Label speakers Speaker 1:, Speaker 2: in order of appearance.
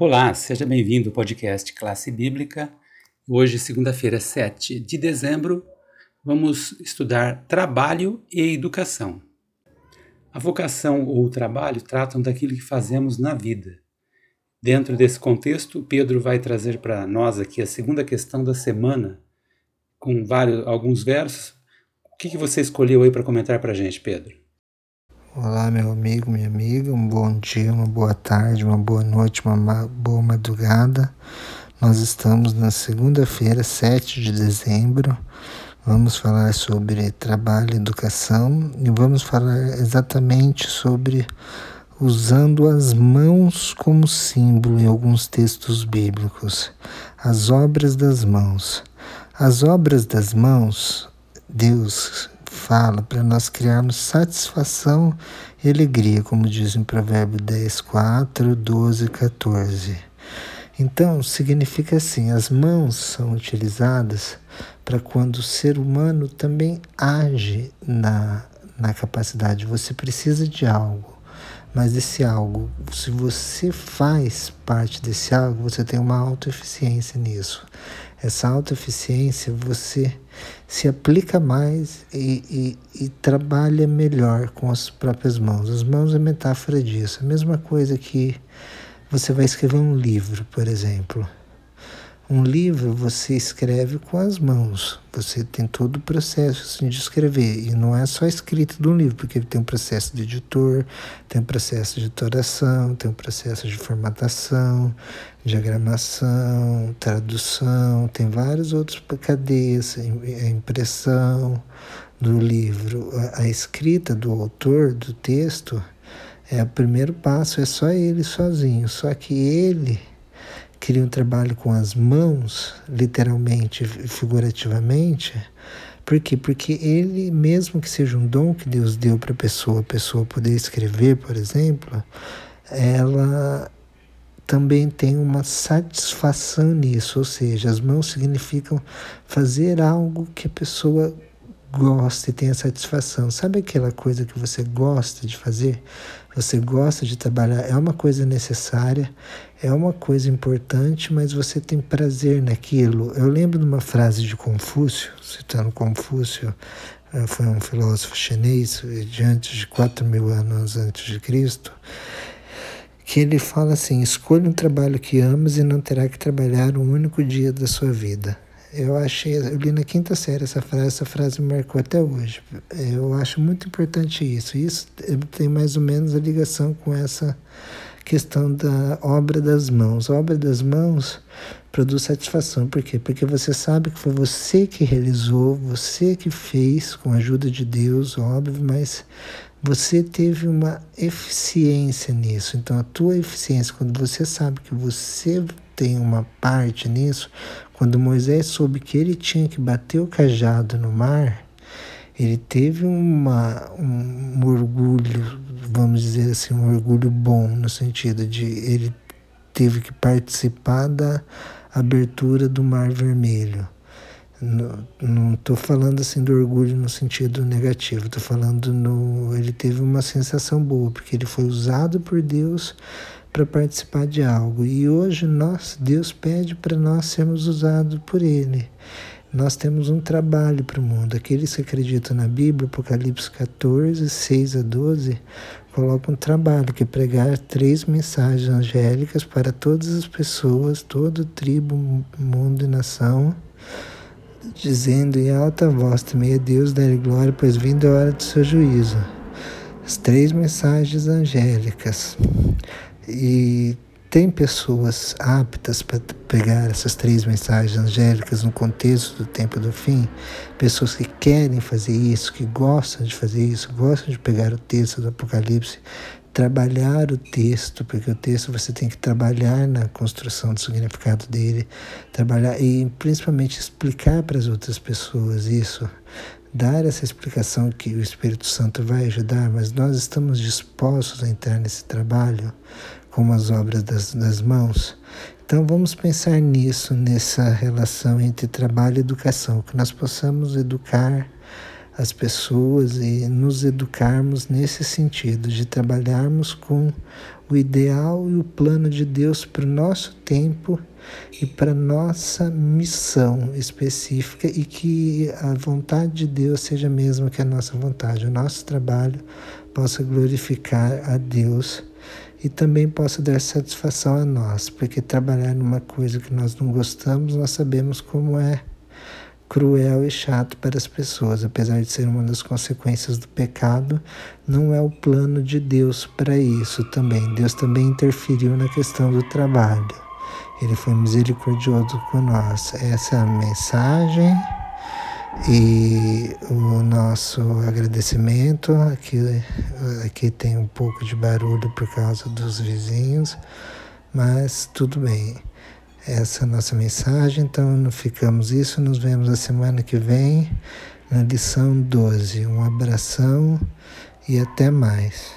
Speaker 1: Olá, seja bem-vindo ao podcast Classe Bíblica. Hoje, segunda-feira, 7 de dezembro, vamos estudar trabalho e educação. A vocação ou o trabalho tratam daquilo que fazemos na vida. Dentro desse contexto, Pedro vai trazer para nós aqui a segunda questão da semana, com vários, alguns versos. O que, que você escolheu aí para comentar para a gente, Pedro?
Speaker 2: Olá, meu amigo, minha amiga, um bom dia, uma boa tarde, uma boa noite, uma boa madrugada. Nós estamos na segunda-feira, 7 de dezembro. Vamos falar sobre trabalho e educação e vamos falar exatamente sobre usando as mãos como símbolo em alguns textos bíblicos. As obras das mãos. As obras das mãos, Deus fala para nós criarmos satisfação e alegria, como diz em Provérbio 10, 4, 12 e 14. Então, significa assim: as mãos são utilizadas para quando o ser humano também age na, na capacidade. Você precisa de algo, mas esse algo, se você faz parte desse algo, você tem uma autoeficiência nisso. Essa autoeficiência você se aplica mais e, e, e, trabalha melhor com as próprias mãos. As mãos é metáfora disso. A mesma coisa que você vai escrever um livro, por exemplo. Um livro você escreve com as mãos, você tem todo o processo assim, de escrever, e não é só a escrita de um livro, porque tem um processo de editor, tem um processo de editoração, tem um processo de formatação, diagramação, tradução, tem vários outros cadeias, a impressão do livro, a, a escrita do autor do texto é o primeiro passo, é só ele sozinho, só que ele queria um trabalho com as mãos, literalmente e figurativamente. Por quê? Porque ele, mesmo que seja um dom que Deus deu para a pessoa, a pessoa poder escrever, por exemplo, ela também tem uma satisfação nisso, ou seja, as mãos significam fazer algo que a pessoa gosta e tenha satisfação. Sabe aquela coisa que você gosta de fazer? Você gosta de trabalhar, é uma coisa necessária, é uma coisa importante, mas você tem prazer naquilo. Eu lembro de uma frase de Confúcio, citando Confúcio, eh, foi um filósofo chinês de antes de 4 mil anos antes de Cristo, que ele fala assim: escolha um trabalho que amas e não terá que trabalhar um único dia da sua vida. Eu achei, eu li na quinta série essa frase, essa frase me marcou até hoje. Eu acho muito importante isso. Isso tem mais ou menos a ligação com essa questão da obra das mãos. A obra das mãos produz satisfação. Por quê? Porque você sabe que foi você que realizou, você que fez com a ajuda de Deus, óbvio, mas você teve uma eficiência nisso. Então, a tua eficiência, quando você sabe que você tem uma parte nisso, quando Moisés soube que ele tinha que bater o cajado no mar, ele teve uma, um, orgulho, vamos dizer assim, um orgulho bom, no sentido de ele teve que participar da abertura do Mar Vermelho. Não estou falando assim do orgulho no sentido negativo, estou falando no. Ele teve uma sensação boa, porque ele foi usado por Deus para participar de algo. E hoje nós, Deus pede para nós sermos usados por Ele. Nós temos um trabalho para o mundo. Aqueles que acreditam na Bíblia, Apocalipse 14, 6 a 12, colocam um trabalho que é pregar três mensagens angélicas para todas as pessoas, todo tribo, mundo e nação, dizendo em alta voz: Temei a Deus, dá-lhe glória, pois vindo a hora do seu juízo. As três mensagens angélicas. E tem pessoas aptas para pegar essas três mensagens angélicas no contexto do tempo do fim, pessoas que querem fazer isso, que gostam de fazer isso, gostam de pegar o texto do Apocalipse, trabalhar o texto, porque o texto você tem que trabalhar na construção do significado dele, trabalhar e principalmente explicar para as outras pessoas isso, dar essa explicação que o Espírito Santo vai ajudar, mas nós estamos dispostos a entrar nesse trabalho como as obras das, das mãos. Então vamos pensar nisso, nessa relação entre trabalho e educação, que nós possamos educar as pessoas e nos educarmos nesse sentido, de trabalharmos com o ideal e o plano de Deus para o nosso tempo e para nossa missão específica e que a vontade de Deus seja a mesma que a nossa vontade, o nosso trabalho possa glorificar a Deus e também possa dar satisfação a nós, porque trabalhar numa coisa que nós não gostamos, nós sabemos como é cruel e chato para as pessoas, apesar de ser uma das consequências do pecado, não é o plano de Deus para isso também. Deus também interferiu na questão do trabalho. Ele foi misericordioso com nós. Essa é a mensagem e o nosso agradecimento. Aqui, aqui tem um pouco de barulho por causa dos vizinhos, mas tudo bem essa nossa mensagem. Então, ficamos isso. Nos vemos a semana que vem na lição 12. Um abração e até mais.